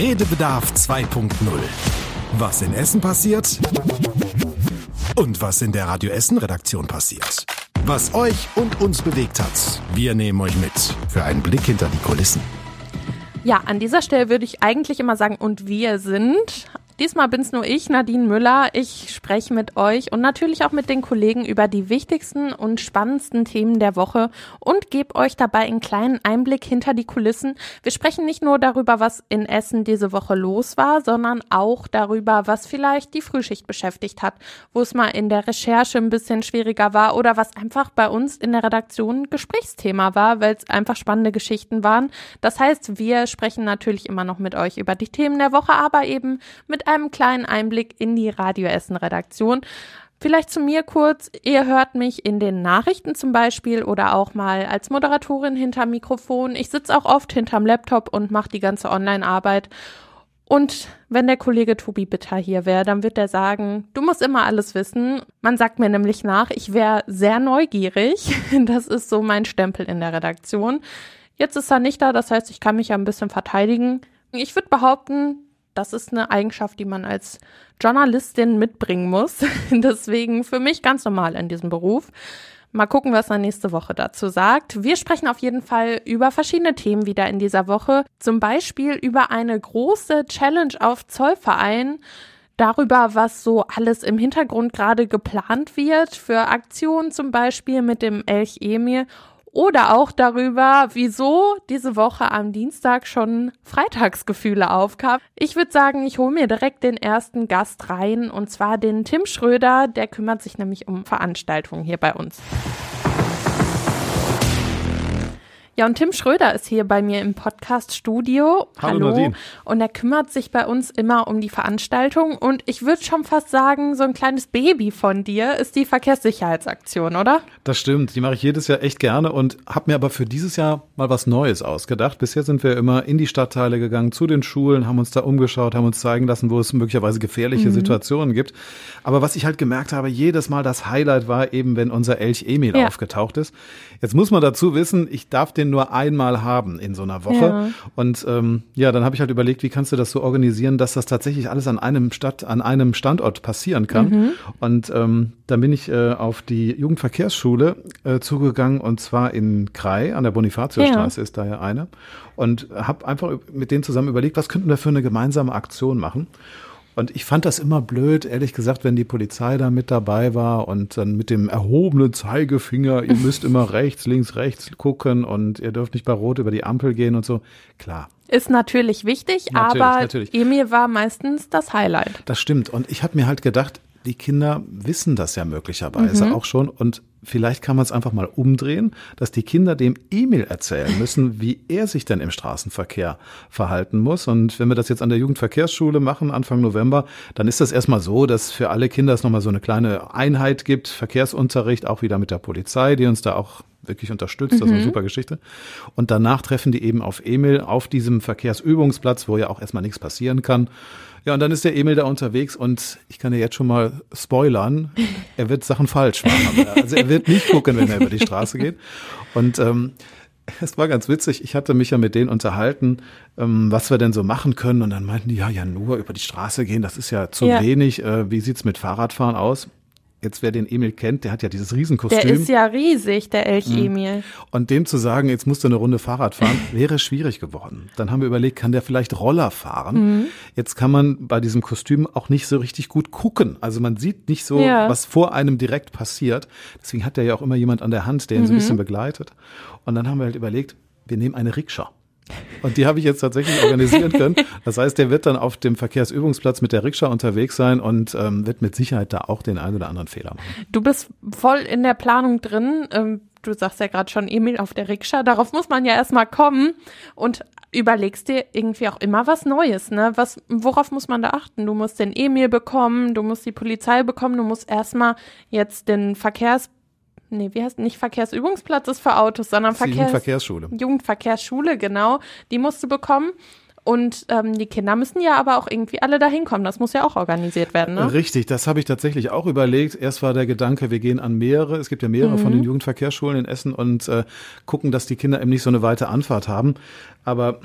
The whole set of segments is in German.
Redebedarf 2.0. Was in Essen passiert und was in der Radio Essen Redaktion passiert. Was euch und uns bewegt hat. Wir nehmen euch mit für einen Blick hinter die Kulissen. Ja, an dieser Stelle würde ich eigentlich immer sagen, und wir sind. Diesmal bin's nur ich, Nadine Müller. Ich spreche mit euch und natürlich auch mit den Kollegen über die wichtigsten und spannendsten Themen der Woche und gebe euch dabei einen kleinen Einblick hinter die Kulissen. Wir sprechen nicht nur darüber, was in Essen diese Woche los war, sondern auch darüber, was vielleicht die Frühschicht beschäftigt hat, wo es mal in der Recherche ein bisschen schwieriger war oder was einfach bei uns in der Redaktion Gesprächsthema war, weil es einfach spannende Geschichten waren. Das heißt, wir sprechen natürlich immer noch mit euch über die Themen der Woche, aber eben mit einem kleinen Einblick in die Radio Essen Redaktion. Vielleicht zu mir kurz. Ihr hört mich in den Nachrichten zum Beispiel oder auch mal als Moderatorin hinterm Mikrofon. Ich sitze auch oft hinterm Laptop und mache die ganze Online-Arbeit. Und wenn der Kollege Tobi Bitter hier wäre, dann wird er sagen, du musst immer alles wissen. Man sagt mir nämlich nach, ich wäre sehr neugierig. Das ist so mein Stempel in der Redaktion. Jetzt ist er nicht da, das heißt, ich kann mich ja ein bisschen verteidigen. Ich würde behaupten, das ist eine Eigenschaft, die man als Journalistin mitbringen muss. Deswegen für mich ganz normal in diesem Beruf. Mal gucken, was er nächste Woche dazu sagt. Wir sprechen auf jeden Fall über verschiedene Themen wieder in dieser Woche. Zum Beispiel über eine große Challenge auf Zollverein darüber, was so alles im Hintergrund gerade geplant wird für Aktionen zum Beispiel mit dem Elch Emir oder auch darüber, wieso diese Woche am Dienstag schon Freitagsgefühle aufkam. Ich würde sagen, ich hole mir direkt den ersten Gast rein und zwar den Tim Schröder, der kümmert sich nämlich um Veranstaltungen hier bei uns. Ja, und Tim Schröder ist hier bei mir im Podcast-Studio. Hallo. Hallo. Und er kümmert sich bei uns immer um die Veranstaltung. Und ich würde schon fast sagen, so ein kleines Baby von dir ist die Verkehrssicherheitsaktion, oder? Das stimmt. Die mache ich jedes Jahr echt gerne und habe mir aber für dieses Jahr mal was Neues ausgedacht. Bisher sind wir immer in die Stadtteile gegangen, zu den Schulen, haben uns da umgeschaut, haben uns zeigen lassen, wo es möglicherweise gefährliche mhm. Situationen gibt. Aber was ich halt gemerkt habe, jedes Mal das Highlight war eben, wenn unser Elch Emil ja. aufgetaucht ist. Jetzt muss man dazu wissen, ich darf den nur einmal haben in so einer Woche. Ja. Und ähm, ja, dann habe ich halt überlegt, wie kannst du das so organisieren, dass das tatsächlich alles an einem Stadt, an einem Standort passieren kann. Mhm. Und ähm, dann bin ich äh, auf die Jugendverkehrsschule äh, zugegangen und zwar in Krai an der Bonifatiusstraße ja. ist da ja eine und habe einfach mit denen zusammen überlegt, was könnten wir für eine gemeinsame Aktion machen. Und ich fand das immer blöd, ehrlich gesagt, wenn die Polizei da mit dabei war und dann mit dem erhobenen Zeigefinger, ihr müsst immer rechts, links, rechts gucken und ihr dürft nicht bei Rot über die Ampel gehen und so. Klar. Ist natürlich wichtig, natürlich, aber natürlich. Emil war meistens das Highlight. Das stimmt. Und ich habe mir halt gedacht, die Kinder wissen das ja möglicherweise mhm. auch schon und vielleicht kann man es einfach mal umdrehen, dass die Kinder dem Emil erzählen müssen, wie er sich denn im Straßenverkehr verhalten muss. Und wenn wir das jetzt an der Jugendverkehrsschule machen, Anfang November, dann ist das erstmal so, dass für alle Kinder es nochmal so eine kleine Einheit gibt, Verkehrsunterricht, auch wieder mit der Polizei, die uns da auch wirklich unterstützt. Das ist eine mhm. super Geschichte. Und danach treffen die eben auf Emil auf diesem Verkehrsübungsplatz, wo ja auch erstmal nichts passieren kann. Ja, und dann ist der Emil da unterwegs und ich kann dir jetzt schon mal spoilern, er wird Sachen falsch machen. Also er wird nicht gucken, wenn er über die Straße geht. Und ähm, es war ganz witzig, ich hatte mich ja mit denen unterhalten, ähm, was wir denn so machen können. Und dann meinten die, ja, ja, nur über die Straße gehen, das ist ja zu ja. wenig. Äh, wie sieht's mit Fahrradfahren aus? Jetzt wer den Emil kennt, der hat ja dieses Riesenkostüm. Der ist ja riesig, der Elch mhm. Emil. Und dem zu sagen, jetzt musst du eine Runde Fahrrad fahren, wäre schwierig geworden. Dann haben wir überlegt, kann der vielleicht Roller fahren? Mhm. Jetzt kann man bei diesem Kostüm auch nicht so richtig gut gucken. Also man sieht nicht so, ja. was vor einem direkt passiert. Deswegen hat er ja auch immer jemand an der Hand, der ihn mhm. so ein mhm. bisschen begleitet. Und dann haben wir halt überlegt, wir nehmen eine Rikscha. Und die habe ich jetzt tatsächlich organisieren können. Das heißt, der wird dann auf dem Verkehrsübungsplatz mit der Rikscha unterwegs sein und ähm, wird mit Sicherheit da auch den einen oder anderen Fehler machen. Du bist voll in der Planung drin. Ähm, du sagst ja gerade schon Emil auf der Rikscha. Darauf muss man ja erstmal kommen und überlegst dir irgendwie auch immer was Neues, ne? Was, worauf muss man da achten? Du musst den Emil bekommen, du musst die Polizei bekommen, du musst erstmal jetzt den Verkehrs nee, wie heißt nicht Verkehrsübungsplatz ist für Autos, sondern Verkehrs Jugendverkehrsschule. Jugendverkehrsschule, genau. Die musst du bekommen. Und ähm, die Kinder müssen ja aber auch irgendwie alle dahin kommen. Das muss ja auch organisiert werden, ne? Richtig, das habe ich tatsächlich auch überlegt. Erst war der Gedanke, wir gehen an mehrere, es gibt ja mehrere mhm. von den Jugendverkehrsschulen in Essen und äh, gucken, dass die Kinder eben nicht so eine weite Anfahrt haben. Aber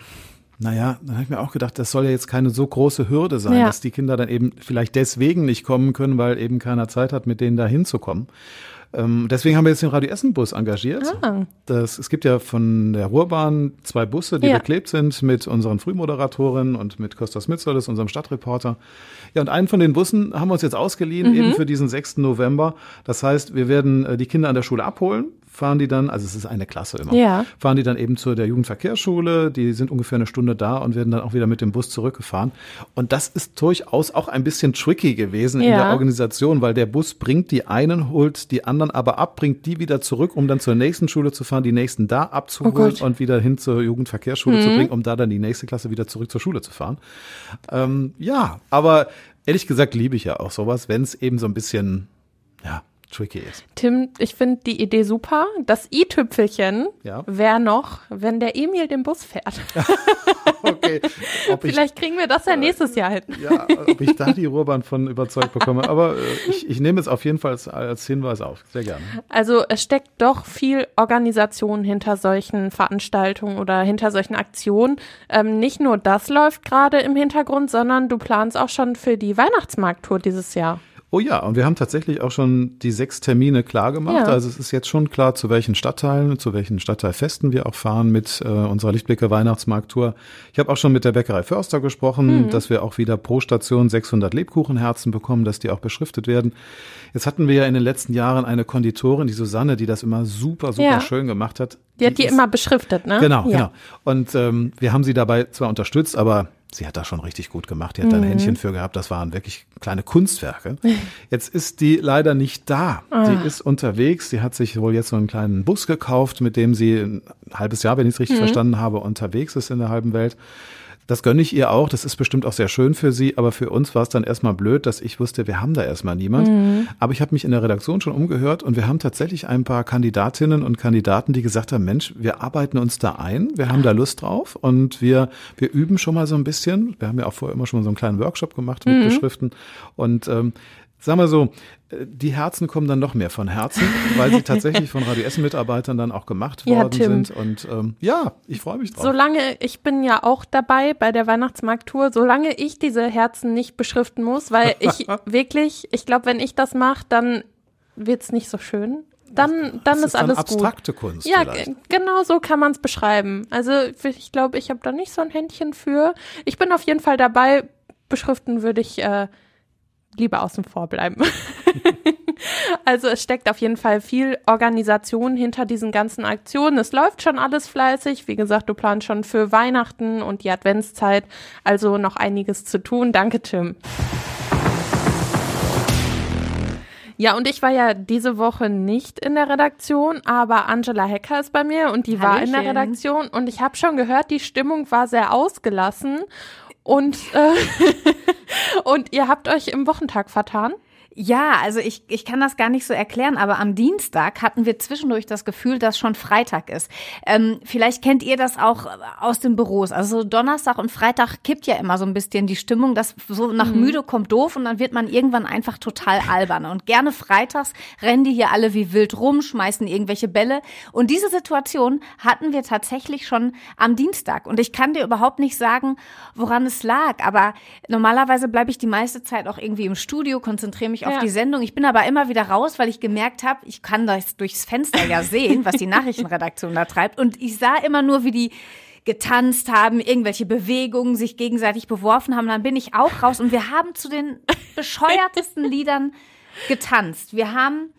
naja, dann habe ich mir auch gedacht, das soll ja jetzt keine so große Hürde sein, Ja. dass die Kinder dann eben vielleicht deswegen nicht kommen können, weil eben keiner Zeit hat, mit denen da hinzukommen. Ähm, deswegen haben wir jetzt den Radio Essen Bus engagiert. Ah. Das, es gibt ja von der Ruhrbahn zwei Busse, die Ja. beklebt sind mit unseren Frühmoderatorinnen und mit Kostas Mitzolis, unserem Stadtreporter. Ja, und einen von den Bussen haben wir uns jetzt ausgeliehen, Mhm. eben für diesen 6. November. Das heißt, wir werden äh, die Kinder an der Schule abholen, fahren die dann, also es ist eine Klasse immer, Ja. fahren die dann eben zu der Jugendverkehrsschule, die sind ungefähr eine Stunde da und werden dann auch wieder mit dem Bus zurückgefahren. Und das ist durchaus auch ein bisschen tricky gewesen in Ja. der Organisation, weil der Bus bringt die einen, holt die anderen aber ab, bringt die wieder zurück, um dann zur nächsten Schule zu fahren, die nächsten da abzuholen Oh. Mhm. und wieder hin zur Jugendverkehrsschule zu bringen, um da dann die nächste Klasse wieder zurück zur Schule zu fahren. Ähm, ja, aber ehrlich gesagt liebe ich ja auch sowas, wenn es eben so ein bisschen, ja, tricky ist. Tim, ich finde die Idee super. Das i-Tüpfelchen Ja. wäre noch, wenn der Emil den Bus fährt. Okay, ob ich Vielleicht kriegen wir das ja nächstes Jahr hin. Ja, ob ich da die Ruhrbahn von überzeugt bekomme. Aber äh, ich, ich nehme es auf jeden Fall als, als Hinweis auf. Sehr gerne. Also es steckt doch viel Organisation hinter solchen Veranstaltungen oder hinter solchen Aktionen. Ähm, nicht nur das läuft gerade im Hintergrund, sondern du planst auch schon für die Weihnachtsmarkttour dieses Jahr. Oh ja, und wir haben tatsächlich auch schon die sechs Termine klar gemacht. Ja. Also es ist jetzt schon klar, zu welchen Stadtteilen, zu welchen Stadtteilfesten wir auch fahren mit äh, unserer Lichtblicke Weihnachtsmarkttour. Ich habe auch schon mit der Bäckerei Förster gesprochen, dass wir auch wieder pro Station 600 Lebkuchenherzen bekommen, dass die auch beschriftet werden. Jetzt hatten wir ja in den letzten Jahren eine Konditorin, die Susanne, die das immer super, super Ja. schön gemacht hat. Die hat die ist- immer beschriftet, ne? Genau, ja. genau. Und ähm, wir haben sie dabei zwar unterstützt, aber sie hat das schon richtig gut gemacht. Die hat da ein Mhm. Händchen für gehabt. Das waren wirklich kleine Kunstwerke. Jetzt ist die leider nicht da. Ah. Die ist unterwegs. Sie hat sich wohl jetzt so einen kleinen Bus gekauft, mit dem sie ein halbes Jahr, wenn ich es Mhm. richtig verstanden habe, unterwegs ist in der halben Welt. Das gönne ich ihr auch. Das ist bestimmt auch sehr schön für sie. Aber für uns war es dann erstmal blöd, dass ich wusste, wir haben da erstmal niemand. Mhm. Aber ich habe mich in der Redaktion schon umgehört und wir haben tatsächlich ein paar Kandidatinnen und Kandidaten, die gesagt haben, Mensch, wir arbeiten uns da ein. Wir haben da Lust drauf und wir, wir üben schon mal so ein bisschen. Wir haben ja auch vorher immer schon mal so einen kleinen Workshop gemacht mit Beschriften. Und ähm, Sagen wir so, äh, die Herzen kommen dann noch mehr von Herzen, weil sie tatsächlich von Radio Essen-Mitarbeitern dann auch gemacht Ja, worden Tim. sind. Und ähm, ja, ich freue mich drauf. Solange, ich bin ja auch dabei bei der Weihnachtsmarkttour, solange ich diese Herzen nicht beschriften muss, weil ich wirklich, ich glaube, wenn ich das mache, dann wird's nicht so schön. Dann, dann das ist, alles abstrakte gut. Kunst Ja, vielleicht. genau so kann man es beschreiben. Also ich glaube, ich habe da nicht so ein Händchen für. Ich bin auf jeden Fall dabei. Beschriften würde ich äh, lieber außen vor bleiben. Also es steckt auf jeden Fall viel Organisation hinter diesen ganzen Aktionen. Es läuft schon alles fleißig. Wie gesagt, du planst schon für Weihnachten und die Adventszeit. Also noch einiges zu tun. Danke, Tim. Ja, und ich war ja diese Woche nicht in der Redaktion, aber Angela Hecker ist bei mir und die war in der Hallöchen. Redaktion und ich habe schon gehört, die Stimmung war sehr ausgelassen und äh, und ihr habt euch im Wochentag vertan. Ja, also ich, ich kann das gar nicht so erklären, aber am Dienstag hatten wir zwischendurch das Gefühl, dass schon Freitag ist. Ähm, vielleicht kennt ihr das auch aus den Büros. Also so Donnerstag und Freitag kippt ja immer so ein bisschen die Stimmung, dass so nach müde kommt doof und dann wird man irgendwann einfach total albern. Und gerne freitags rennen die hier alle wie wild rum, schmeißen irgendwelche Bälle. Und diese Situation hatten wir tatsächlich schon am Dienstag. Und ich kann dir überhaupt nicht sagen, woran es lag. Aber normalerweise bleibe ich die meiste Zeit auch irgendwie im Studio, konzentriere mich auf Ja. die Sendung. Ich bin aber immer wieder raus, weil ich gemerkt habe, ich kann das durchs Fenster ja sehen, was die Nachrichtenredaktion da treibt. Und ich sah immer nur, wie die getanzt haben, irgendwelche Bewegungen sich gegenseitig beworfen haben. Dann bin ich auch raus und wir haben zu den bescheuertesten Liedern getanzt. Wir haben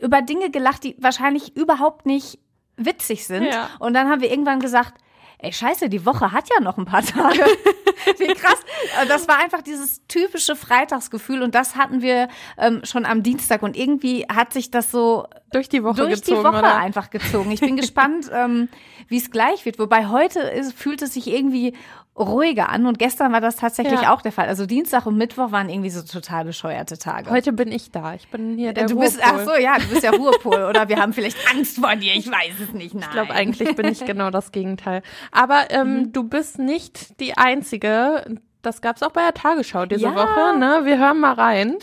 über Dinge gelacht, die wahrscheinlich überhaupt nicht witzig sind. Ja. Und dann haben wir irgendwann gesagt, ey, scheiße, die Woche hat ja noch ein paar Tage. Wie krass. Äh, Das war einfach dieses typische Freitagsgefühl und das hatten wir ähm, schon am Dienstag und irgendwie hat sich das so Durch die Woche durch gezogen, die Woche oder? einfach gezogen. Ich bin gespannt, ähm, wie es gleich wird. Wobei heute ist, fühlt es sich irgendwie ruhiger an und gestern war das tatsächlich Ja. auch der Fall. Also Dienstag und Mittwoch waren irgendwie so total bescheuerte Tage. Heute bin ich da. Ich bin hier der du bist, Ruhepol. ach so, ja, du bist ja Ruhepol oder wir haben vielleicht Angst vor dir, ich weiß es nicht. Nein. Ich glaube, eigentlich bin ich genau das Gegenteil. Aber ähm, Mhm. du bist nicht die Einzige. Das gab's auch bei der Tagesschau diese Ja. Woche. Ne? Wir hören mal rein.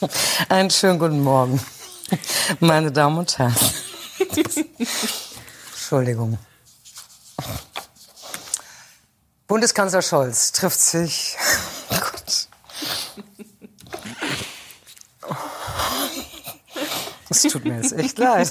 Einen schönen guten Morgen, meine Damen und Herren. Entschuldigung. Bundeskanzler Scholz trifft sich Es tut mir jetzt echt leid.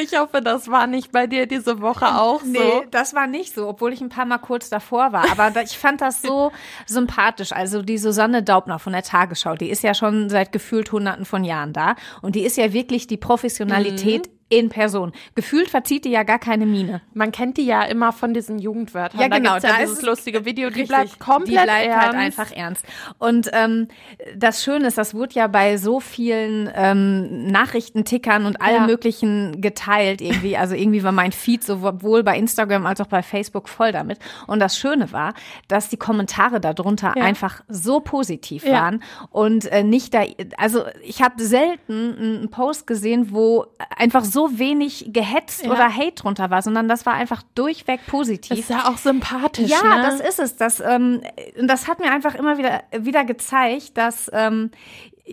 Ich hoffe, das war nicht bei dir diese Woche auch so. Nee, das war nicht so, obwohl ich ein paar Mal kurz davor war. Aber ich fand das so sympathisch. Also die Susanne Daubner von der Tagesschau, die ist ja schon seit gefühlt hunderten von Jahren da. Und die ist ja wirklich die Professionalität in Person. Gefühlt verzieht die ja gar keine Miene. Man kennt die ja immer von diesen Jugendwörtern. Ja, genau, Da, ja da dieses ist lustige Video, die Richtig. bleibt komplett die bleibt ernst. halt einfach ernst. Und ähm, das Schöne ist, das wurde ja bei so vielen ähm, Nachrichtentickern und allem Ja. möglichen geteilt irgendwie. Also irgendwie war mein Feed sowohl bei Instagram als auch bei Facebook voll damit. Und das Schöne war, dass die Kommentare darunter Ja. einfach so positiv waren und äh, nicht da. Also ich habe selten einen Post gesehen, wo einfach so wenig gehetzt Ja. oder Hate drunter war, sondern das war einfach durchweg positiv. ist ja auch sympathisch, Ja, ne? das ist es. Das, ähm, und das hat mir einfach immer wieder, wieder gezeigt, dass ähm,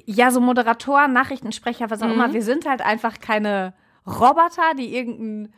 ja so Moderatoren, Nachrichtensprecher, was auch Mhm. immer, wir sind halt einfach keine Roboter, die irgendeinen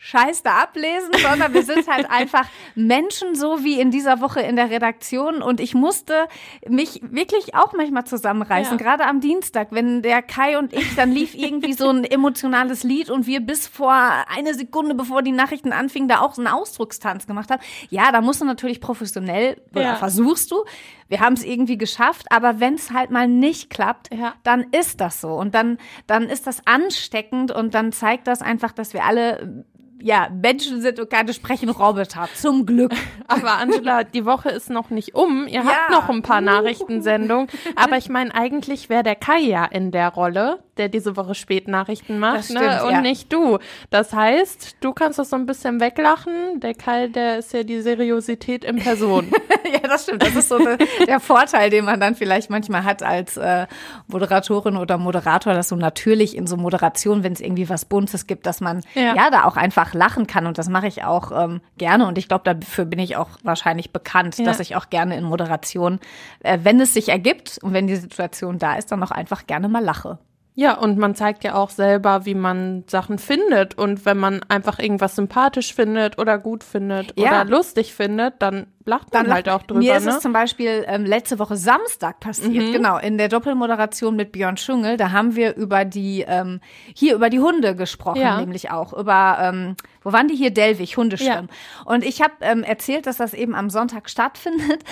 Scheiß da ablesen, sondern wir sind halt einfach Menschen, so wie in dieser Woche in der Redaktion. Und ich musste mich wirklich auch manchmal zusammenreißen, Ja. gerade am Dienstag, wenn der Kai und ich, dann lief irgendwie so ein emotionales Lied und wir bis vor eine Sekunde, bevor die Nachrichten anfingen, da auch so einen Ausdruckstanz gemacht haben. Ja, da musst du natürlich professionell, oder Ja. versuchst du. Wir haben es irgendwie geschafft, aber wenn es halt mal nicht klappt, Ja. dann ist das so. Und dann, dann ist das ansteckend und dann zeigt das einfach, dass wir alle ja, Menschen sind und keine sprechen Roboter. Zum Glück. Aber Angela, die Woche ist noch nicht um. Ihr habt Ja. noch ein paar Nachrichtensendungen. Aber ich meine, eigentlich wäre der Kai ja in der Rolle, der diese Woche Spätnachrichten macht, Das stimmt, ne? und ja. nicht du. Das heißt, du kannst das so ein bisschen weglachen. Der Kai, der ist ja die Seriosität in Person. ja, das stimmt. Das ist so der, der Vorteil, den man dann vielleicht manchmal hat als äh, Moderatorin oder Moderator, dass so natürlich in so Moderation, wenn es irgendwie was Buntes gibt, dass man Ja. ja, da auch einfach lachen kann. Und das mache ich auch ähm, gerne. Und ich glaube, dafür bin ich auch wahrscheinlich bekannt, Ja. dass ich auch gerne in Moderation, äh, wenn es sich ergibt und wenn die Situation da ist, dann auch einfach gerne mal lache. Ja, und man zeigt ja auch selber, wie man Sachen findet. Und wenn man einfach irgendwas sympathisch findet oder gut findet Ja. oder lustig findet, dann lacht man Dann halt auch drüber. Mir ist ne? es zum Beispiel ähm, letzte Woche Samstag passiert, genau, in der Doppelmoderation mit Björn Schungel. Da haben wir über die, ähm, hier über die Hunde gesprochen, Ja. nämlich auch. Über, ähm, wo waren die hier? Delwig, Hundeschwimmen. Und ich habe ähm, erzählt, dass das eben am Sonntag stattfindet.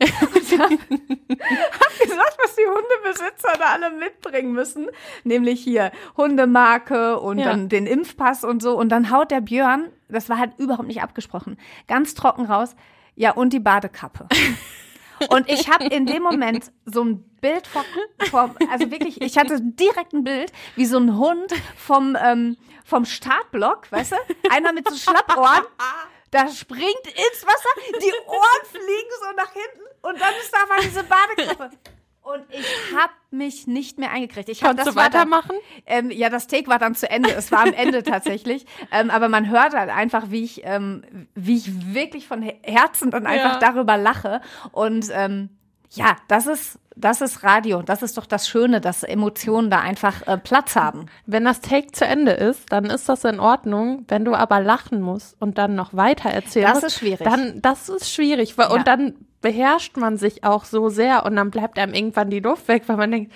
Und hab, hab gesagt, was die Hundebesitzer da alle mitbringen müssen. Nämlich hier Hundemarke und Ja. dann den Impfpass und so. Und dann haut der Björn, das war halt überhaupt nicht abgesprochen, ganz trocken raus. Ja, und die Badekappe. Und ich habe in dem Moment so ein Bild vor, vor, also wirklich, ich hatte direkt ein Bild, wie so ein Hund vom, ähm, vom Startblock, weißt du? Einer mit so Schlappohren, da springt ins Wasser, die Ohren fliegen so nach hinten und dann ist da mal diese Badekappe. Und ich habe mich nicht mehr eingekriegt. Ich hab, Konntest das du war dann- weitermachen? ähm, ja, das Take war dann zu Ende. Es war am Ende tatsächlich. Ähm, aber man hört halt einfach, wie ich, ähm, wie ich wirklich von Her- Herzen dann einfach Ja. darüber lache. Und ähm, ja, das ist, das ist Radio. Und das ist doch das Schöne, dass Emotionen da einfach äh, Platz haben. Wenn das Take zu Ende ist, dann ist das in Ordnung. Wenn du aber lachen musst und dann noch weiter erzählen Das ist schwierig. Dann, das ist schwierig. weil- Ja. Und dann beherrscht man sich auch so sehr und dann bleibt einem irgendwann die Luft weg, weil man denkt,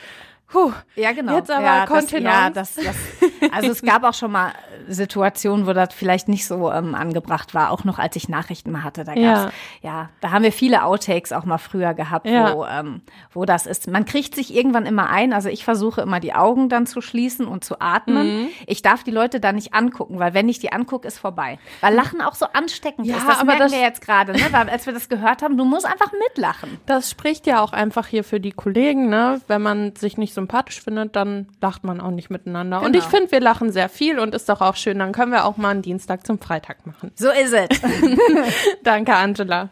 Puh, Ja, genau. Jetzt aber ja, das, Kontenance. ja, das, das, also es gab auch schon mal Situationen, wo das vielleicht nicht so ähm, angebracht war, auch noch als ich Nachrichten mal hatte. Da gab's, Ja. ja. da haben wir viele Outtakes auch mal früher gehabt, Ja. wo, ähm, wo das ist. Man kriegt sich irgendwann immer ein. Also ich versuche immer die Augen dann zu schließen und zu atmen. Mhm. Ich darf die Leute dann nicht angucken, weil wenn ich die angucke, ist vorbei. Weil Lachen auch so ansteckend Ja, ist. Das aber merken das- wir jetzt gerade, ne? Weil, als wir das gehört haben, du musst einfach mitlachen. das spricht ja auch einfach hier für die Kollegen, ne? Wenn man sich nicht sympathisch findet, dann lacht man auch nicht miteinander. Und Genau. ich finde, wir lachen sehr viel und ist doch auch schön. Dann können wir auch mal einen Dienstag zum Freitag machen. So ist es. Danke, Angela.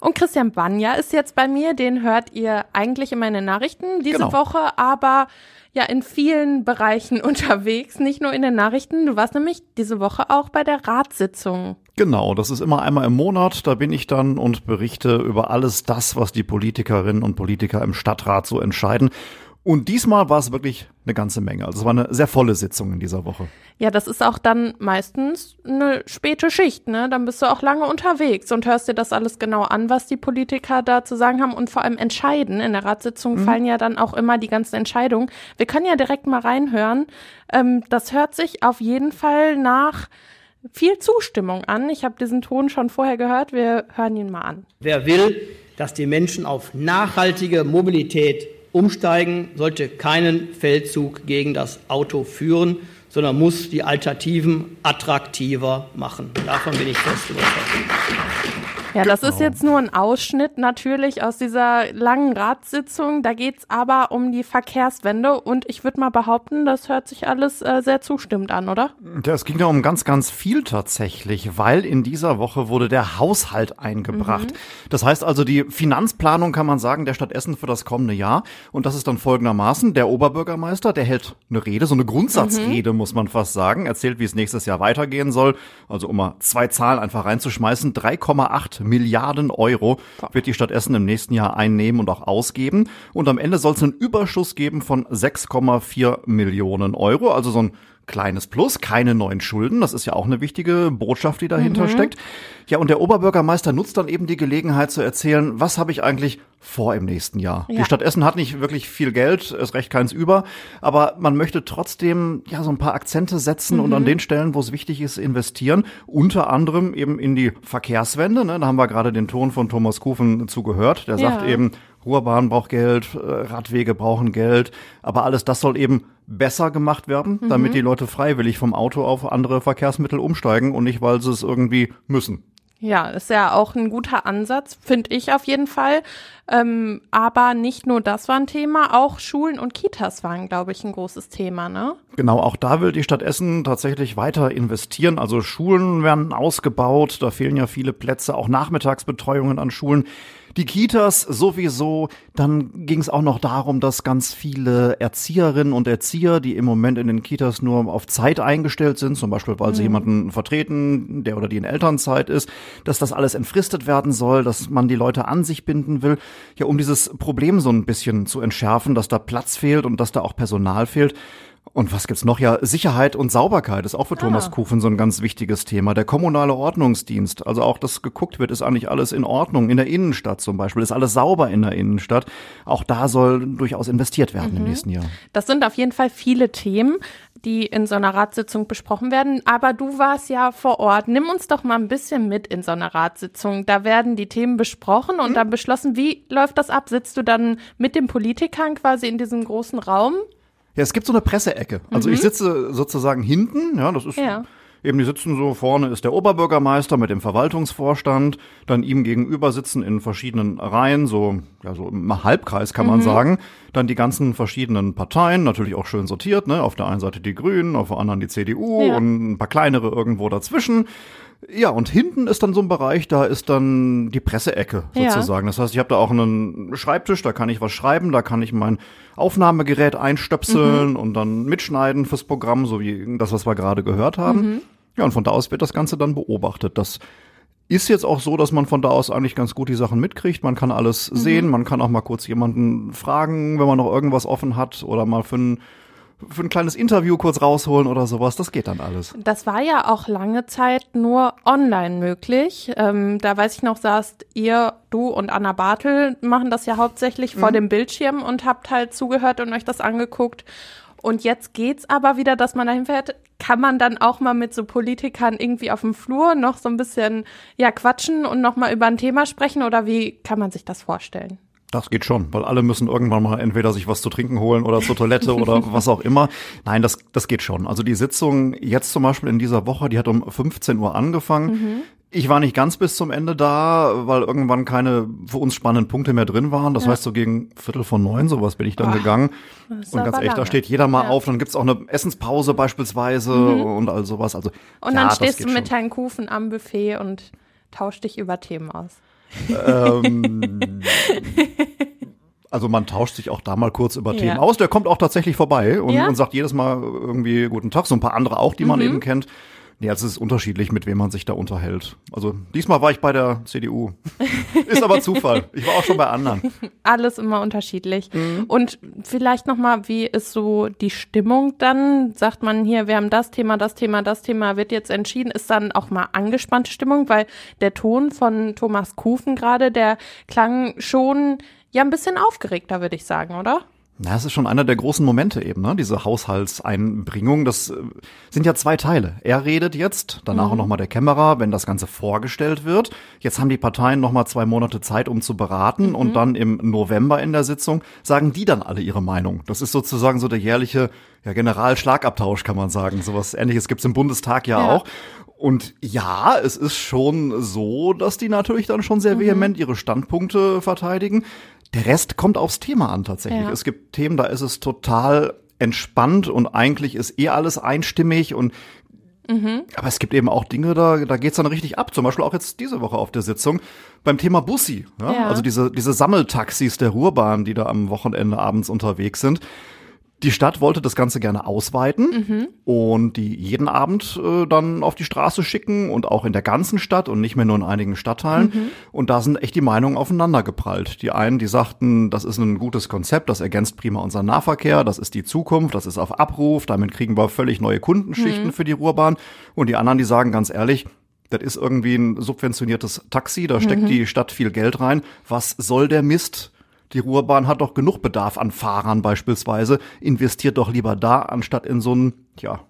Und Christian Banja ist jetzt bei mir. Den hört ihr eigentlich immer in den Nachrichten diese Genau. Woche, aber ja in vielen Bereichen unterwegs, nicht nur in den Nachrichten. Du warst nämlich diese Woche auch bei der Ratssitzung. Genau, das ist immer einmal im Monat. Da bin ich dann und berichte über alles das, was die Politikerinnen und Politiker im Stadtrat so entscheiden. Und diesmal war es wirklich eine ganze Menge. Also es war eine sehr volle Sitzung in dieser Woche. Ja, das ist auch dann meistens eine späte Schicht, ne? Dann bist du auch lange unterwegs und hörst dir das alles genau an, was die Politiker da zu sagen haben und vor allem entscheiden. In der Ratssitzung mhm. fallen ja dann auch immer die ganzen Entscheidungen. Wir können ja direkt mal reinhören. Ähm, das hört sich auf jeden Fall nach viel Zustimmung an. Ich habe diesen Ton schon vorher gehört. Wir hören ihn mal an. Wer will, dass die Menschen auf nachhaltige Mobilität umsteigen, sollte keinen Feldzug gegen das Auto führen, sondern muss die Alternativen attraktiver machen. Davon bin ich fest überzeugt. Ja, das ist jetzt nur ein Ausschnitt natürlich aus dieser langen Ratssitzung. Da geht's aber um die Verkehrswende und ich würde mal behaupten, das hört sich alles äh, sehr zustimmend an, oder? Ja, es ging da um ganz, ganz viel tatsächlich, weil in dieser Woche wurde der Haushalt eingebracht. Mhm. Das heißt also die Finanzplanung kann man sagen der Stadt Essen für das kommende Jahr und das ist dann folgendermaßen, der Oberbürgermeister, der hält eine Rede, so eine Grundsatzrede mhm. muss man fast sagen, erzählt, wie es nächstes Jahr weitergehen soll. Also um mal zwei Zahlen einfach reinzuschmeißen, 3,8 Milliarden Euro wird die Stadt Essen im nächsten Jahr einnehmen und auch ausgeben. Und am Ende soll es einen Überschuss geben von 6,4 Millionen Euro, also so ein kleines Plus, keine neuen Schulden. Das ist ja auch eine wichtige Botschaft, die dahinter mhm. steckt. Ja, und der Oberbürgermeister nutzt dann eben die Gelegenheit zu erzählen, was habe ich eigentlich vor im nächsten Jahr. Ja. Die Stadt Essen hat nicht wirklich viel Geld, ist recht keins über, aber man möchte trotzdem ja so ein paar Akzente setzen mhm. und an mhm. den Stellen, wo es wichtig ist, investieren. Unter anderem eben in die Verkehrswende. Ne? Da haben wir gerade den Ton von Thomas Kufen zugehört. Der ja. sagt eben, Ruhrbahn braucht Geld, äh, Radwege brauchen Geld, aber alles das soll eben besser gemacht werden, mhm. damit die Leute freiwillig vom Auto auf andere Verkehrsmittel umsteigen und nicht, weil sie es irgendwie müssen. Ja, ist ja auch ein guter Ansatz, finde ich auf jeden Fall. Ähm, aber nicht nur das war ein Thema, auch Schulen und Kitas waren, glaube ich, ein großes Thema, ne? Genau, auch da will die Stadt Essen tatsächlich weiter investieren. Also Schulen werden ausgebaut, da fehlen ja viele Plätze, auch Nachmittagsbetreuungen an Schulen. Die Kitas sowieso. Dann ging es auch noch darum, dass ganz viele Erzieherinnen und Erzieher, die im Moment in den Kitas nur auf Zeit eingestellt sind, zum Beispiel weil sie mhm. jemanden vertreten, der oder die in Elternzeit ist, dass das alles entfristet werden soll, dass man die Leute an sich binden will. Ja, um dieses Problem so ein bisschen zu entschärfen, dass da Platz fehlt und dass da auch Personal fehlt. Und was gibt's noch? Ja, Sicherheit und Sauberkeit ist auch für ah. Thomas Kufen so ein ganz wichtiges Thema. Der kommunale Ordnungsdienst, also auch, dass geguckt wird, ist eigentlich alles in Ordnung. In der Innenstadt zum Beispiel, ist alles sauber in der Innenstadt. Auch da soll durchaus investiert werden mhm. im nächsten Jahr. Das sind auf jeden Fall viele Themen, die in so einer Ratssitzung besprochen werden. Aber du warst ja vor Ort. Nimm uns doch mal ein bisschen mit in so einer Ratssitzung. Da werden die Themen besprochen und mhm. dann beschlossen. Wie läuft das ab? Sitzt du dann mit den Politikern quasi in diesem großen Raum? Ja, es gibt so eine Presseecke. Also mhm. ich sitze sozusagen hinten, ja, das ist ja. eben, die sitzen so, vorne ist der Oberbürgermeister mit dem Verwaltungsvorstand, dann ihm gegenüber sitzen in verschiedenen Reihen, so, ja, so im Halbkreis kann man mhm. sagen, dann die ganzen verschiedenen Parteien, natürlich auch schön sortiert, ne, auf der einen Seite die Grünen, auf der anderen die CDU ja. und ein paar kleinere irgendwo dazwischen. Ja, und hinten ist dann so ein Bereich, da ist dann die Presseecke sozusagen. Ja. Das heißt, ich habe da auch einen Schreibtisch, da kann ich was schreiben, da kann ich mein Aufnahmegerät einstöpseln mhm. und dann mitschneiden fürs Programm, so wie das, was wir gerade gehört haben. Mhm. Ja, und von da aus wird das Ganze dann beobachtet. Das ist jetzt auch so, dass man von da aus eigentlich ganz gut die Sachen mitkriegt. Man kann alles mhm. sehen, man kann auch mal kurz jemanden fragen, wenn man noch irgendwas offen hat oder mal für ein für ein kleines Interview kurz rausholen oder sowas. Das geht dann alles. Das war ja auch lange Zeit nur online möglich. Ähm, da weiß ich noch, saßt ihr, du und Anna Bartel machen das ja hauptsächlich mhm. vor dem Bildschirm und habt halt zugehört und euch das angeguckt. Und jetzt geht's aber wieder, dass man dahin fährt. Kann man dann auch mal mit so Politikern irgendwie auf dem Flur noch so ein bisschen ja quatschen und noch mal über ein Thema sprechen oder wie kann man sich das vorstellen? Das geht schon, weil alle müssen irgendwann mal entweder sich was zu trinken holen oder zur Toilette oder was auch immer. Nein, das, das geht schon. Also die Sitzung jetzt zum Beispiel in dieser Woche, die hat um 15 Uhr angefangen. Mhm. Ich war nicht ganz bis zum Ende da, weil irgendwann keine für uns spannenden Punkte mehr drin waren. Das ja. heißt, so gegen Viertel von neun, sowas bin ich dann Ach, gegangen. Und ganz ehrlich, da steht jeder mal ja. auf, dann gibt's auch eine Essenspause beispielsweise mhm. und all sowas. Also, und ja, dann stehst du mit deinen Kufen am Buffet und tausch dich über Themen aus. ähm, also man tauscht sich auch da mal kurz über ja. Themen aus. Der kommt auch tatsächlich vorbei und, ja? und, sagt jedes Mal irgendwie guten Tag. So ein paar andere auch, die man mhm. eben kennt. Ja, es ist unterschiedlich, mit wem man sich da unterhält. Also diesmal war ich bei der CDU. ist aber Zufall. Ich war auch schon bei anderen. Alles immer unterschiedlich. Mhm. Und vielleicht nochmal, wie ist so die Stimmung dann? Sagt man hier, wir haben das Thema, das Thema, das Thema wird jetzt entschieden. Ist dann auch mal angespannte Stimmung, weil der Ton von Thomas Kufen gerade, der klang schon ja ein bisschen aufgeregter, würde ich sagen, oder? Na, es ist schon einer der großen Momente eben, ne? diese Haushaltseinbringung. Das äh, sind ja zwei Teile. Er redet jetzt, danach mhm. nochmal der Kämmerer, wenn das Ganze vorgestellt wird. Jetzt haben die Parteien nochmal zwei Monate Zeit, um zu beraten. Mhm. Und dann im November in der Sitzung sagen die dann alle ihre Meinung. Das ist sozusagen so der jährliche ja, Generalschlagabtausch, kann man sagen. Sowas ähnliches gibt's im Bundestag ja, ja. auch. Und ja, es ist schon so, dass die natürlich dann schon sehr mhm. vehement ihre Standpunkte verteidigen. Der Rest kommt aufs Thema an tatsächlich. Ja. Es gibt Themen, da ist es total entspannt und eigentlich ist eh alles einstimmig und Mhm. Aber es gibt eben auch Dinge, da, da geht's dann richtig ab. Zum Beispiel auch jetzt diese Woche auf der Sitzung beim Thema Bussi. Ja? Ja. Also diese, diese Sammeltaxis der Ruhrbahn, die da am Wochenende abends unterwegs sind. Die Stadt wollte das Ganze gerne ausweiten mhm. und die jeden Abend äh, dann auf die Straße schicken und auch in der ganzen Stadt und nicht mehr nur in einigen Stadtteilen. Mhm. Und da sind echt die Meinungen aufeinander geprallt. Die einen, die sagten, das ist ein gutes Konzept, das ergänzt prima unseren Nahverkehr, das ist die Zukunft, das ist auf Abruf, damit kriegen wir völlig neue Kundenschichten mhm. für die Ruhrbahn. Und die anderen, die sagen ganz ehrlich, das ist irgendwie ein subventioniertes Taxi, da steckt mhm. die Stadt viel Geld rein. Was soll der Mist? Die Ruhrbahn hat doch genug Bedarf an Fahrern beispielsweise. Investiert doch lieber da, anstatt in so ein, ja,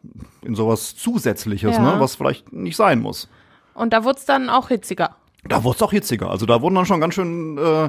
in sowas Zusätzliches, ja. ne, was vielleicht nicht sein muss. Und da wurde es dann auch hitziger. Da wurde es auch hitziger. Also da wurden dann schon ganz schön äh,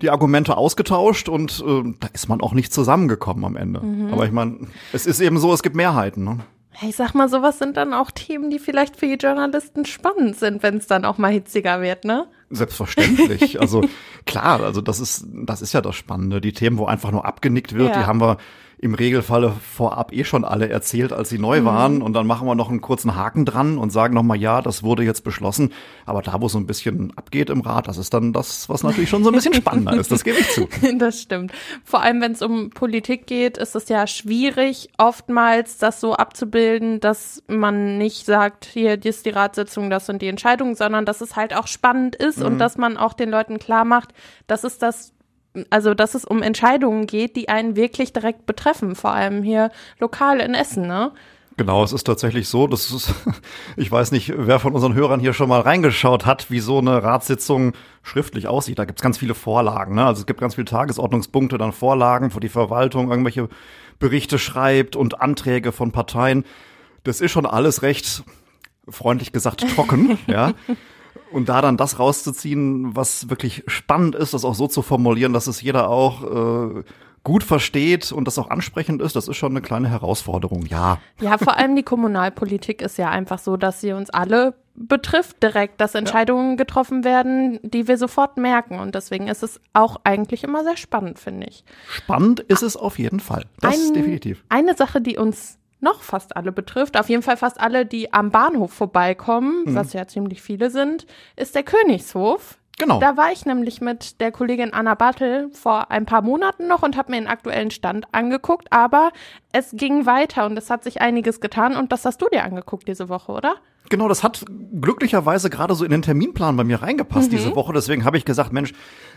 die Argumente ausgetauscht und äh, da ist man auch nicht zusammengekommen am Ende. Mhm. Aber ich meine, es ist eben so, es gibt Mehrheiten. Ne? Ich sag mal, sowas sind dann auch Themen, die vielleicht für die Journalisten spannend sind, wenn es dann auch mal hitziger wird, ne? Selbstverständlich. Also klar, also das ist, das ist ja das Spannende. Die Themen, wo einfach nur abgenickt wird, ja. die haben wir im Regelfalle vorab eh schon alle erzählt, als sie neu mhm. waren. Und dann machen wir noch einen kurzen Haken dran und sagen nochmal, ja, das wurde jetzt beschlossen. Aber da, wo es so ein bisschen abgeht im Rat, das ist dann das, was natürlich schon so ein bisschen spannender ist. Das gebe ich zu. Das stimmt. Vor allem, wenn es um Politik geht, ist es ja schwierig, oftmals das so abzubilden, dass man nicht sagt, hier, die ist die Ratssitzung, das sind die Entscheidungen, sondern dass es halt auch spannend ist mhm. und dass man auch den Leuten klar macht, das ist das also dass es um Entscheidungen geht, die einen wirklich direkt betreffen, vor allem hier lokal in Essen, ne? Genau, es ist tatsächlich so, das ist, ich weiß nicht, wer von unseren Hörern hier schon mal reingeschaut hat, wie so eine Ratssitzung schriftlich aussieht. Da gibt's ganz viele Vorlagen. Ne? Also es gibt ganz viele Tagesordnungspunkte, dann Vorlagen, wo die Verwaltung irgendwelche Berichte schreibt und Anträge von Parteien. Das ist schon alles recht, freundlich gesagt, trocken, ja. Und da dann das rauszuziehen, was wirklich spannend ist, das auch so zu formulieren, dass es jeder auch äh, gut versteht und das auch ansprechend ist, das ist schon eine kleine Herausforderung, ja. Ja, vor allem die Kommunalpolitik ist ja einfach so, dass sie uns alle betrifft direkt, dass Entscheidungen ja. getroffen werden, die wir sofort merken. Und deswegen ist es auch eigentlich immer sehr spannend, finde ich. Spannend ist es auf jeden Fall. Das Ein, definitiv. Eine Sache, die uns noch fast alle betrifft, auf jeden Fall fast alle, die am Bahnhof vorbeikommen, mhm. was ja ziemlich viele sind, ist der Königshof. Genau. Da war ich nämlich mit der Kollegin Anna Bartel vor ein paar Monaten noch und habe mir den aktuellen Stand angeguckt, aber es ging weiter und es hat sich einiges getan und das hast du dir angeguckt diese Woche, oder? Genau, das hat glücklicherweise gerade so in den Terminplan bei mir reingepasst mhm. diese Woche. Deswegen habe ich gesagt, Mensch,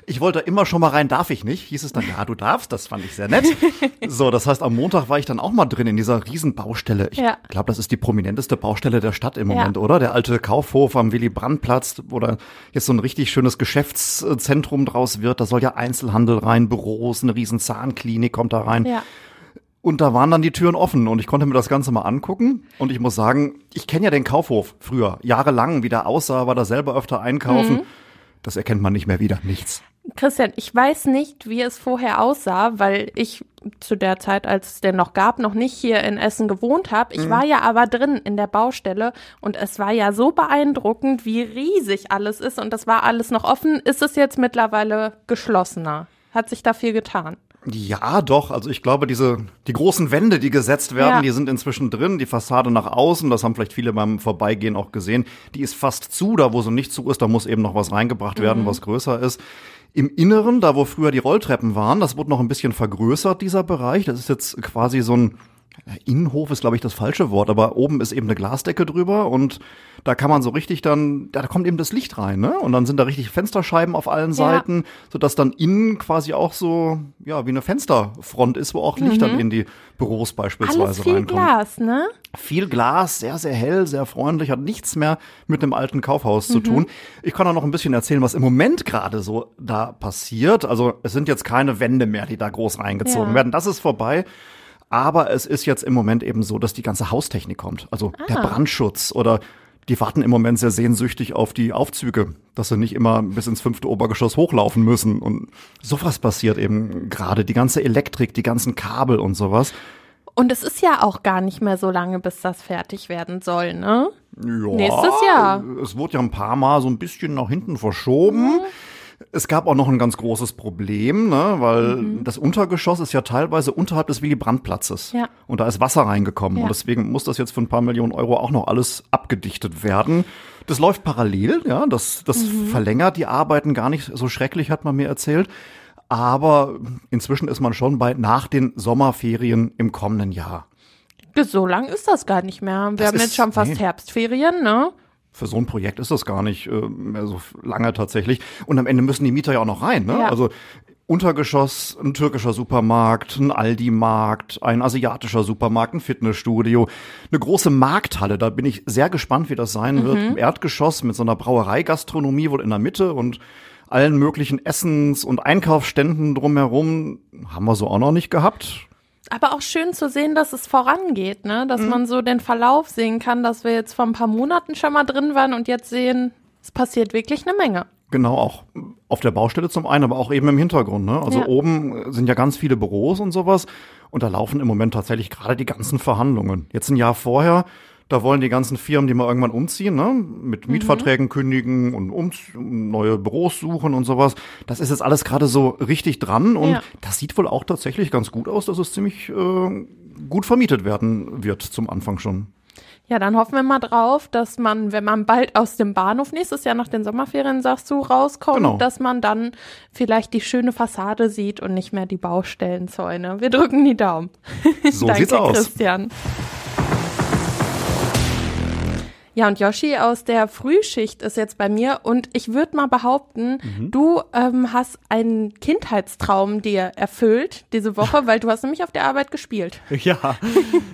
ich wollte immer schon mal rein, darf ich nicht? Hieß es dann, ja, du darfst. Das fand ich sehr nett. so, das heißt, am Montag war ich dann auch mal drin in dieser Riesenbaustelle. Ich ja. glaube, das ist die prominenteste Baustelle der Stadt im Moment, ja. oder? Der alte Kaufhof am Willy-Brandt-Platz, wo da jetzt so ein richtig schönes Geschäftszentrum draus wird. Da soll ja Einzelhandel rein, Büros, eine riesen Zahnklinik kommt da rein. Ja. Und da waren dann die Türen offen und ich konnte mir das Ganze mal angucken. Und ich muss sagen, ich kenne ja den Kaufhof früher, jahrelang, wie der aussah, war da selber öfter einkaufen. Mhm. Das erkennt man nicht mehr wieder, nichts. Christian, ich weiß nicht, wie es vorher aussah, weil ich zu der Zeit, als es den noch gab, noch nicht hier in Essen gewohnt habe. Ich mhm. war ja aber drin in der Baustelle und es war ja so beeindruckend, wie riesig alles ist und das war alles noch offen. Ist es jetzt mittlerweile geschlossener? Hat sich da viel getan? Ja, doch. Also ich glaube, diese die großen Wände, die gesetzt werden, ja. die sind inzwischen drin. Die Fassade nach außen, das haben vielleicht viele beim Vorbeigehen auch gesehen, die ist fast zu. Da, wo sie nicht zu ist, da muss eben noch was reingebracht werden, mhm. was größer ist. Im Inneren, da wo früher die Rolltreppen waren, das wurde noch ein bisschen vergrößert, dieser Bereich. Das ist jetzt quasi so ein Innenhof ist, glaube ich, das falsche Wort, aber oben ist eben eine Glasdecke drüber und da kann man so richtig dann, da kommt eben das Licht rein, ne? Und dann sind da richtig Fensterscheiben auf allen Seiten, sodass dann innen quasi auch so, ja, wie eine Fensterfront ist, wo auch Licht dann in die Büros beispielsweise Mhm. Alles viel reinkommt. Glas, ne? Viel Glas, sehr, sehr hell, sehr freundlich, hat nichts mehr mit einem alten Kaufhaus zu tun. Ich kann auch noch ein bisschen erzählen, was im Moment gerade so da passiert. Also es sind jetzt keine Wände mehr, die da groß reingezogen Ja. werden. Das ist vorbei. Aber es ist jetzt im Moment eben so, dass die ganze Haustechnik kommt. Also der Brandschutz oder die warten im Moment sehr sehnsüchtig auf die Aufzüge, dass sie nicht immer bis ins fünfte Obergeschoss hochlaufen müssen. Und sowas passiert eben gerade. Die ganze Elektrik, die ganzen Kabel und sowas. Und es ist ja auch gar nicht mehr so lange, bis das fertig werden soll, ne? Ja, Nächstes Jahr. Es wurde ja ein paar Mal so ein bisschen nach hinten verschoben. Es gab auch noch ein ganz großes Problem, ne, weil Mhm. das Untergeschoss ist ja teilweise unterhalb des Willy Brandt-Platzes. Ja. Und da ist Wasser reingekommen. Ja. Und deswegen muss das jetzt für ein paar Millionen Euro auch noch alles abgedichtet werden. Das läuft parallel, ja. Das, das Mhm. verlängert die Arbeiten gar nicht so schrecklich, hat man mir erzählt. Aber inzwischen ist man schon bei nach den Sommerferien im kommenden Jahr. So lang ist das gar nicht mehr. Wir Das haben ist- jetzt schon fast nee. Herbstferien, ne? Für so ein Projekt ist das gar nicht äh, mehr so lange tatsächlich. Und am Ende müssen die Mieter ja auch noch rein. Ne? Ja. Also Untergeschoss, ein türkischer Supermarkt, ein Aldi-Markt, ein asiatischer Supermarkt, ein Fitnessstudio, eine große Markthalle. Da bin ich sehr gespannt, wie das sein wird. Im Erdgeschoss mit so einer Brauereigastronomie wohl in der Mitte und allen möglichen Essens- und Einkaufsständen drumherum. Haben wir so auch noch nicht gehabt. Aber auch schön zu sehen, dass es vorangeht, ne? Dass Mhm. man so den Verlauf sehen kann, dass wir jetzt vor ein paar Monaten schon mal drin waren und jetzt sehen, es passiert wirklich eine Menge. Genau, auch auf der Baustelle zum einen, aber auch eben im Hintergrund. Ne? Also Ja. oben sind ja ganz viele Büros und sowas. Und da laufen im Moment tatsächlich gerade die ganzen Verhandlungen. Jetzt ein Jahr vorher, da wollen die ganzen Firmen, die mal irgendwann umziehen, ne? mit Mietverträgen kündigen und um, neue Büros suchen und sowas. Das ist jetzt alles gerade so richtig dran. Und Ja. das sieht wohl auch tatsächlich ganz gut aus, dass es ziemlich äh, gut vermietet werden wird zum Anfang schon. Ja, dann hoffen wir mal drauf, dass man, wenn man bald aus dem Bahnhof nächstes Jahr nach den Sommerferien, sagst du, rauskommt, Genau. dass man dann vielleicht die schöne Fassade sieht und nicht mehr die Baustellenzäune. Wir drücken die Daumen. So Danke, sieht's aus. Christian. Ja, und Yoshi aus der Frühschicht ist jetzt bei mir und ich würde mal behaupten, Mhm. du ähm, hast einen Kindheitstraum dir erfüllt diese Woche, weil du hast nämlich auf der Arbeit gespielt. Ja,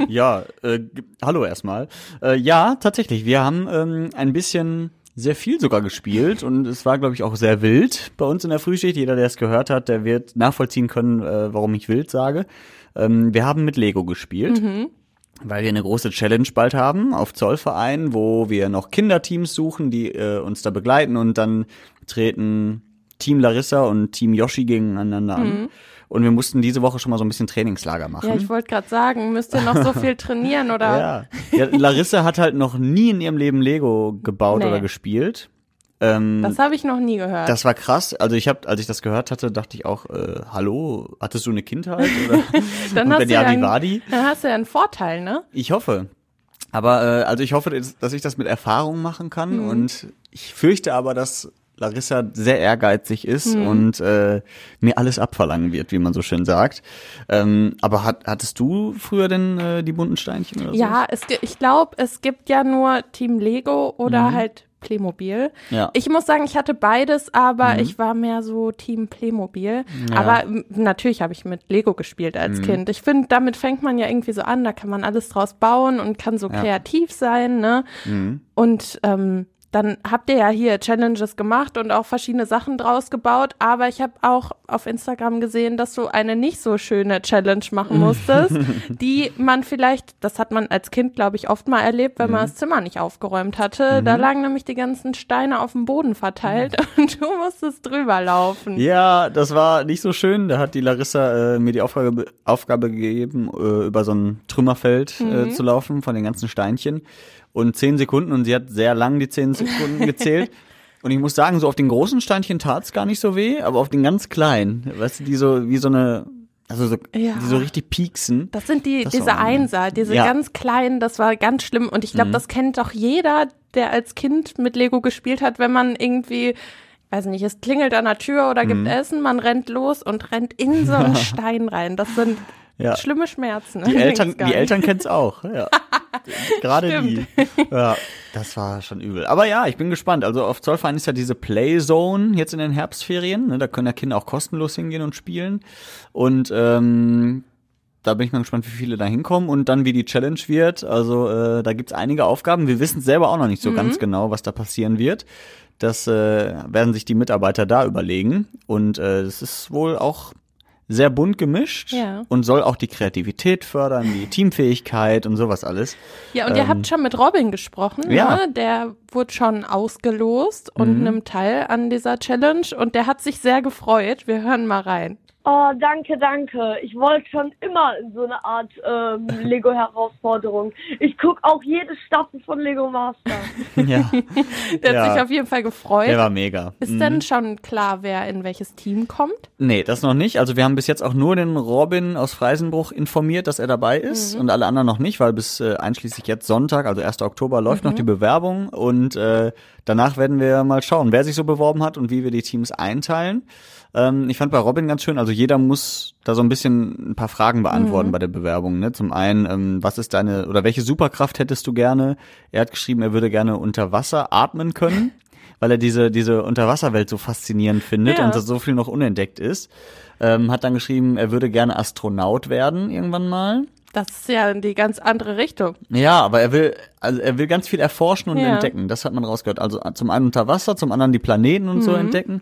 ja, äh, hallo erstmal. Äh, ja, tatsächlich, wir haben ähm, ein bisschen sehr viel sogar gespielt und es war, glaube ich, auch sehr wild bei uns in der Frühschicht. Jeder, der es gehört hat, der wird nachvollziehen können, äh, warum ich wild sage. Ähm, wir haben mit Lego gespielt. Weil wir eine große Challenge bald haben auf Zollverein, wo wir noch Kinderteams suchen, die äh, uns da begleiten und dann treten Team Larissa und Team Yoshi gegeneinander an. Und wir mussten diese Woche schon mal so ein bisschen Trainingslager machen. Ja, ich wollte gerade sagen, müsst ihr noch so viel trainieren oder? Ja. ja, Larissa hat halt noch nie in ihrem Leben Lego gebaut Nee. oder gespielt. Ähm, Das habe ich noch nie gehört. das war krass. Also ich habe, als ich das gehört hatte, dachte ich auch, äh, hallo, hattest du eine Kindheit? Oder? dann, hast du ja, einen, war die? dann hast du ja einen Vorteil, ne? Ich hoffe. Aber äh, also ich hoffe, dass ich das mit Erfahrung machen kann. Mhm. Und ich fürchte aber, dass Larissa sehr ehrgeizig ist Mhm. und äh, mir alles abverlangen wird, wie man so schön sagt. Ähm, aber hat, hattest du früher denn äh, die bunten Steinchen oder so? Ja, es, ich glaube, es gibt ja nur Team Lego oder halt Playmobil. Mhm. Ja. Mhm. Ich muss sagen, ich hatte beides, aber ich war mehr so Team Playmobil. Aber m, natürlich habe ich mit Lego gespielt als Mhm. Kind. Ich finde, damit fängt man ja irgendwie so an, da kann man alles draus bauen und kann so Ja. kreativ sein, ne? Mhm. Und ähm, dann habt ihr ja hier Challenges gemacht und auch verschiedene Sachen draus gebaut, aber ich habe auch auf Instagram gesehen, dass du eine nicht so schöne Challenge machen musstest, die man vielleicht, das hat man als Kind, glaube ich, oft mal erlebt, wenn man das Zimmer nicht aufgeräumt hatte. Da lagen nämlich die ganzen Steine auf dem Boden verteilt und du musstest drüber laufen. Ja, das war nicht so schön. Da hat die Larissa äh, mir die Aufgabe, Aufgabe gegeben, äh, über so ein Trümmerfeld äh, zu laufen von den ganzen Steinchen. Und zehn Sekunden, und sie hat sehr lang die zehn Sekunden gezählt. Und ich muss sagen, so auf den großen Steinchen tat's gar nicht so weh, aber auf den ganz kleinen, weißt du, die so wie so eine, also so, Ja. die so richtig pieksen. Das sind die, Das diese Einser, diese Ja. Mhm. ganz kleinen, das war ganz schlimm. Und ich glaube, das kennt doch jeder, der als Kind mit Lego gespielt hat, wenn man irgendwie, weiß nicht, es klingelt an der Tür oder Mhm. gibt Essen, man rennt los und rennt in so einen Stein rein. Das sind Ja. Schlimme Schmerzen. Die Eltern, die. Eltern kennen's auch. Ja. Gerade die. Ja, das war schon übel. Aber ja, ich bin gespannt. Also auf Zollverein ist ja diese Playzone jetzt in den Herbstferien. Ne? Da können ja Kinder auch kostenlos hingehen und spielen. Und ähm, da bin ich mal gespannt, wie viele da hinkommen und dann wie die Challenge wird. Also äh, da gibt's einige Aufgaben. Wir wissen selber auch noch nicht so Mhm. ganz genau, was da passieren wird. Das äh, werden sich die Mitarbeiter da überlegen. Und äh, es ist wohl auch sehr bunt gemischt Ja. und soll auch die Kreativität fördern, die Teamfähigkeit und sowas alles. Ja, und ihr Ähm, habt schon mit Robin gesprochen, Ja. ne? Der wurde schon ausgelost und Mhm. nimmt teil an dieser Challenge und der hat sich sehr gefreut. Wir hören mal rein. Oh, danke, danke. Ich wollte schon immer in so eine Art ähm, Lego-Herausforderung. Ich guck auch jede Staffel von Lego Master. Ja, Der Ja. hat sich auf jeden Fall gefreut. der war mega. Ist Mhm. denn schon klar, wer in welches Team kommt? Nee, das noch nicht. Also wir haben bis jetzt auch nur den Robin aus Freisenbruch informiert, dass er dabei ist und alle anderen noch nicht, weil bis äh, einschließlich jetzt Sonntag, also 1. Oktober, läuft noch die Bewerbung und äh, danach werden wir mal schauen, wer sich so beworben hat und wie wir die Teams einteilen. Ähm, ich fand bei Robin ganz schön, also jeder muss da so ein bisschen ein paar Fragen beantworten bei der Bewerbung. Ne? Zum einen, ähm, was ist deine oder welche Superkraft hättest du gerne? Er hat geschrieben, er würde gerne unter Wasser atmen können. weil er diese, diese Unterwasserwelt so faszinierend findet Ja. und dass so viel noch unentdeckt ist. Ähm, hat dann geschrieben, er würde gerne Astronaut werden irgendwann mal. Das ist ja in die ganz andere Richtung. Ja, aber er will, also er will ganz viel erforschen und Ja. entdecken. Das hat man rausgehört. Also zum einen unter Wasser, zum anderen die Planeten und Mhm. so entdecken.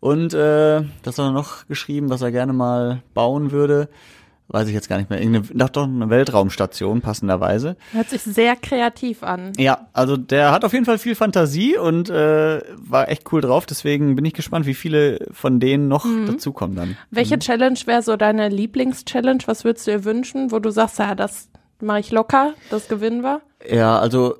Und äh, das hat er noch geschrieben, was er gerne mal bauen würde. Weiß ich jetzt gar nicht mehr. Irgendeine, doch, doch, eine Weltraumstation, passenderweise. Hört sich sehr kreativ an. Ja, also der hat auf jeden Fall viel Fantasie und äh, war echt cool drauf. Deswegen bin ich gespannt, wie viele von denen noch Mhm. dazukommen dann. Welche Challenge wäre so deine Lieblings-Challenge? Was würdest du dir wünschen, wo du sagst, ja, das mache ich locker, das gewinnen wir? Ja, also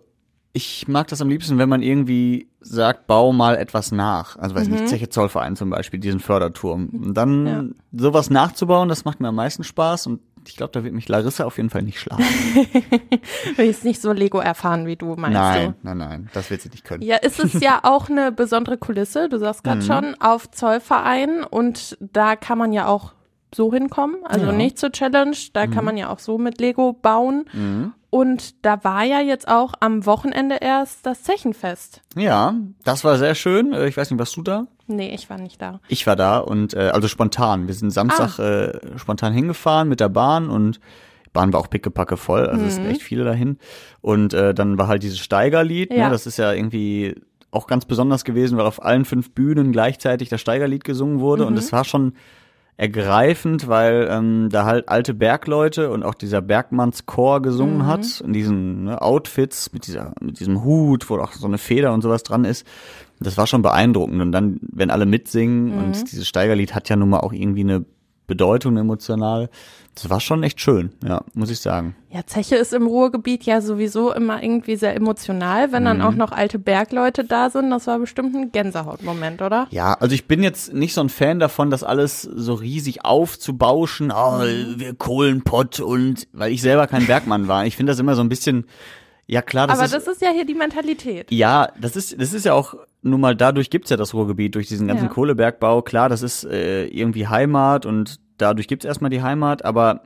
ich mag das am liebsten, wenn man irgendwie sagt, bau mal etwas nach. Also weiß nicht, Zeche Zollverein zum Beispiel, diesen Förderturm. Und dann Ja. sowas nachzubauen, das macht mir am meisten Spaß und ich glaube, da wird mich Larissa auf jeden Fall nicht schlagen. Will jetzt nicht so Lego erfahren wie du, meinst nein, nein, nein, das wird sie nicht können. du? Ja, ist es ja auch eine besondere Kulisse, du sagst Mhm. gerade schon, auf Zollverein und da kann man ja auch so hinkommen, also Ja. nicht zur Challenge, da kann man ja auch so mit Lego bauen. Mhm. Und da war ja jetzt auch am Wochenende erst das Zechenfest. Ja, das war sehr schön. Äh, Ich weiß nicht, warst du da? Nee, ich war nicht da. Ich war da und äh, also spontan. Wir sind Samstag Ah. äh, spontan hingefahren mit der Bahn und die Bahn war auch pickepacke voll, also es sind echt viele dahin. Und äh, dann war halt dieses Steigerlied, Mhm. Ja. ne? das ist ja irgendwie auch ganz besonders gewesen, weil auf allen fünf Bühnen gleichzeitig das Steigerlied gesungen wurde Mhm. und es war schon ergreifend, weil ähm, da halt alte Bergleute und auch dieser Bergmannschor gesungen Mhm. hat, in diesen ne, Outfits mit dieser mit diesem Hut, wo auch so eine Feder und sowas dran ist. Das war schon beeindruckend und dann, wenn alle mitsingen Mhm. und dieses Steigerlied hat ja nun mal auch irgendwie eine Bedeutung emotional. Das war schon echt schön, ja, muss ich sagen. Ja, Zeche ist im Ruhrgebiet ja sowieso immer irgendwie sehr emotional, wenn Mhm. dann auch noch alte Bergleute da sind. Das war bestimmt ein Gänsehautmoment, oder? Ja, also ich bin jetzt nicht so ein Fan davon, das alles so riesig aufzubauschen. Oh, wir Kohlenpott und weil ich selber kein Bergmann war. Ich finde das immer so ein bisschen, ja klar, das Aber ist. das ist ja hier die Mentalität. Ja, das ist, das ist ja auch, nun mal dadurch gibt's ja das Ruhrgebiet, durch diesen ganzen Ja. Kohlebergbau. Klar, das ist äh, irgendwie Heimat und dadurch gibt's erstmal die Heimat, aber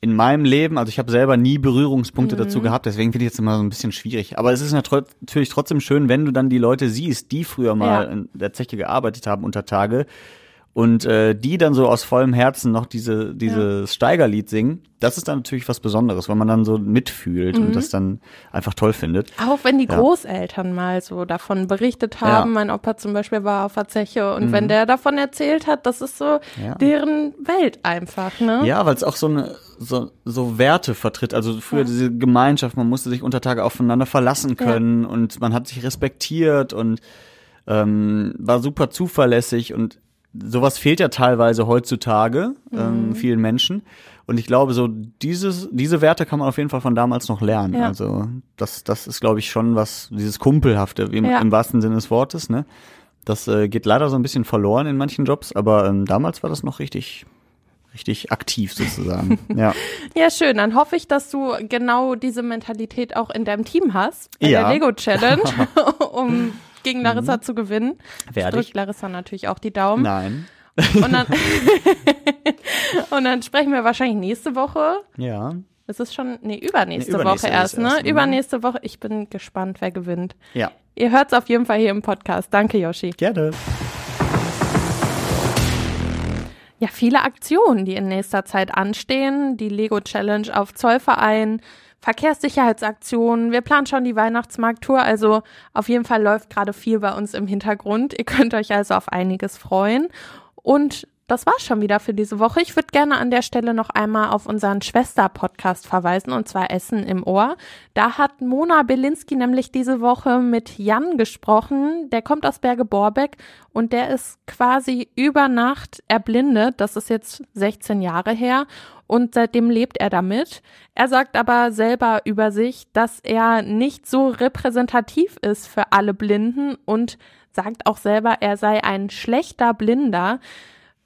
in meinem Leben, also ich habe selber nie Berührungspunkte dazu Mhm. gehabt, deswegen finde ich jetzt immer so ein bisschen schwierig. Aber es ist natürlich trotzdem schön, wenn du dann die Leute siehst, die früher mal Ja. in der Zeche gearbeitet haben unter Tage und äh, die dann so aus vollem Herzen noch diese dieses Steigerlied singen. Das ist dann natürlich was Besonderes, weil man dann so mitfühlt Mhm. und das dann einfach toll findet. Auch wenn die Ja. Großeltern mal so davon berichtet haben. Ja. Mein Opa zum Beispiel war auf der Zeche und wenn der davon erzählt hat, das ist so Ja. deren Welt einfach, ne? Ja, weil es auch so eine so, so Werte vertritt. Also früher diese Gemeinschaft, man musste sich unter Tage aufeinander verlassen können und man hat sich respektiert und ähm, war super zuverlässig und sowas fehlt ja teilweise heutzutage ähm, vielen Menschen. Und ich glaube, so dieses, diese Werte kann man auf jeden Fall von damals noch lernen. Ja. Also das, das ist, glaube ich, schon was, dieses Kumpelhafte, im, Ja. im wahrsten Sinne des Wortes, ne? Das äh, geht leider so ein bisschen verloren in manchen Jobs, aber ähm, damals war das noch richtig, richtig aktiv sozusagen. ja. Ja, schön. Dann hoffe ich, dass du genau diese Mentalität auch in deinem Team hast, bei Ja. Mhm. der Lego Challenge, um gegen Larissa zu gewinnen. Werde Drückt ich. Larissa natürlich auch die Daumen. Nein. Und dann, und dann sprechen wir wahrscheinlich nächste Woche. Ja. Es ist schon, nee, übernächste, Nee, übernächste Woche erst, ne? mhm. Übernächste Woche. Ich bin gespannt, wer gewinnt. Ja. Ihr hört es auf jeden Fall hier im Podcast. Danke, Yoshi. Gerne. Ja, viele Aktionen, die in nächster Zeit anstehen. Die Lego Challenge auf Zollverein, Verkehrssicherheitsaktionen. Wir planen schon die Weihnachtsmarkttour. Also auf jeden Fall läuft gerade viel bei uns im Hintergrund. Ihr könnt euch also auf einiges freuen. Und das war's schon wieder für diese Woche. Ich würde gerne an der Stelle noch einmal auf unseren Schwester-Podcast verweisen, und zwar Essen im Ohr. Da hat Mona Belinski nämlich diese Woche mit Jan gesprochen. Der kommt aus Berge Borbeck und der ist quasi über Nacht erblindet. Das ist jetzt 16 Jahre her und seitdem lebt er damit. Er sagt aber selber über sich, dass er nicht so repräsentativ ist für alle Blinden und sagt auch selber, er sei ein schlechter Blinder.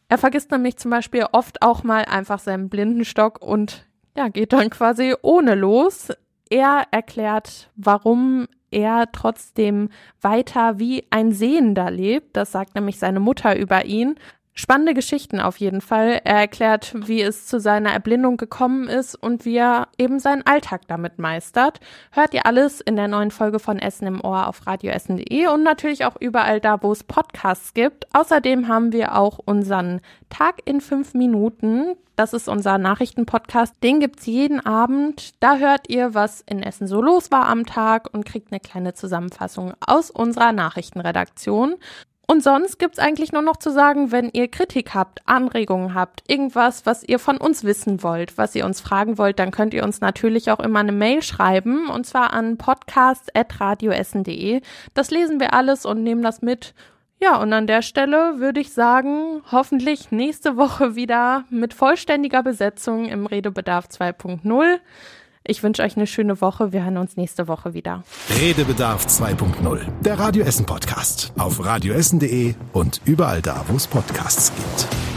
Er vergisst nämlich zum Beispiel oft auch mal einfach seinen Blindenstock und ja, geht dann quasi ohne los. Er erklärt, warum er trotzdem weiter wie ein Sehender lebt. Das sagt nämlich seine Mutter über ihn. Spannende Geschichten auf jeden Fall. Er erklärt, wie es zu seiner Erblindung gekommen ist und wie er eben seinen Alltag damit meistert. Hört ihr alles in der neuen Folge von Essen im Ohr auf radioessen.de und natürlich auch überall da, wo es Podcasts gibt. Außerdem haben wir auch unseren Tag in fünf Minuten. Das ist unser Nachrichtenpodcast. Den gibt's jeden Abend. Da hört ihr, was in Essen so los war am Tag und kriegt eine kleine Zusammenfassung aus unserer Nachrichtenredaktion. Und sonst gibt's eigentlich nur noch zu sagen, wenn ihr Kritik habt, Anregungen habt, irgendwas, was ihr von uns wissen wollt, was ihr uns fragen wollt, dann könnt ihr uns natürlich auch immer eine Mail schreiben und zwar an podcast.radioessen.de. Das lesen wir alles und nehmen das mit. Ja, und an der Stelle würde ich sagen, hoffentlich nächste Woche wieder mit vollständiger Besetzung im Redebedarf 2.0. Ich wünsche euch eine schöne Woche. Wir hören uns nächste Woche wieder. Redebedarf 2.0, der Radio Essen Podcast. Auf radioessen.de und überall da, wo es Podcasts gibt.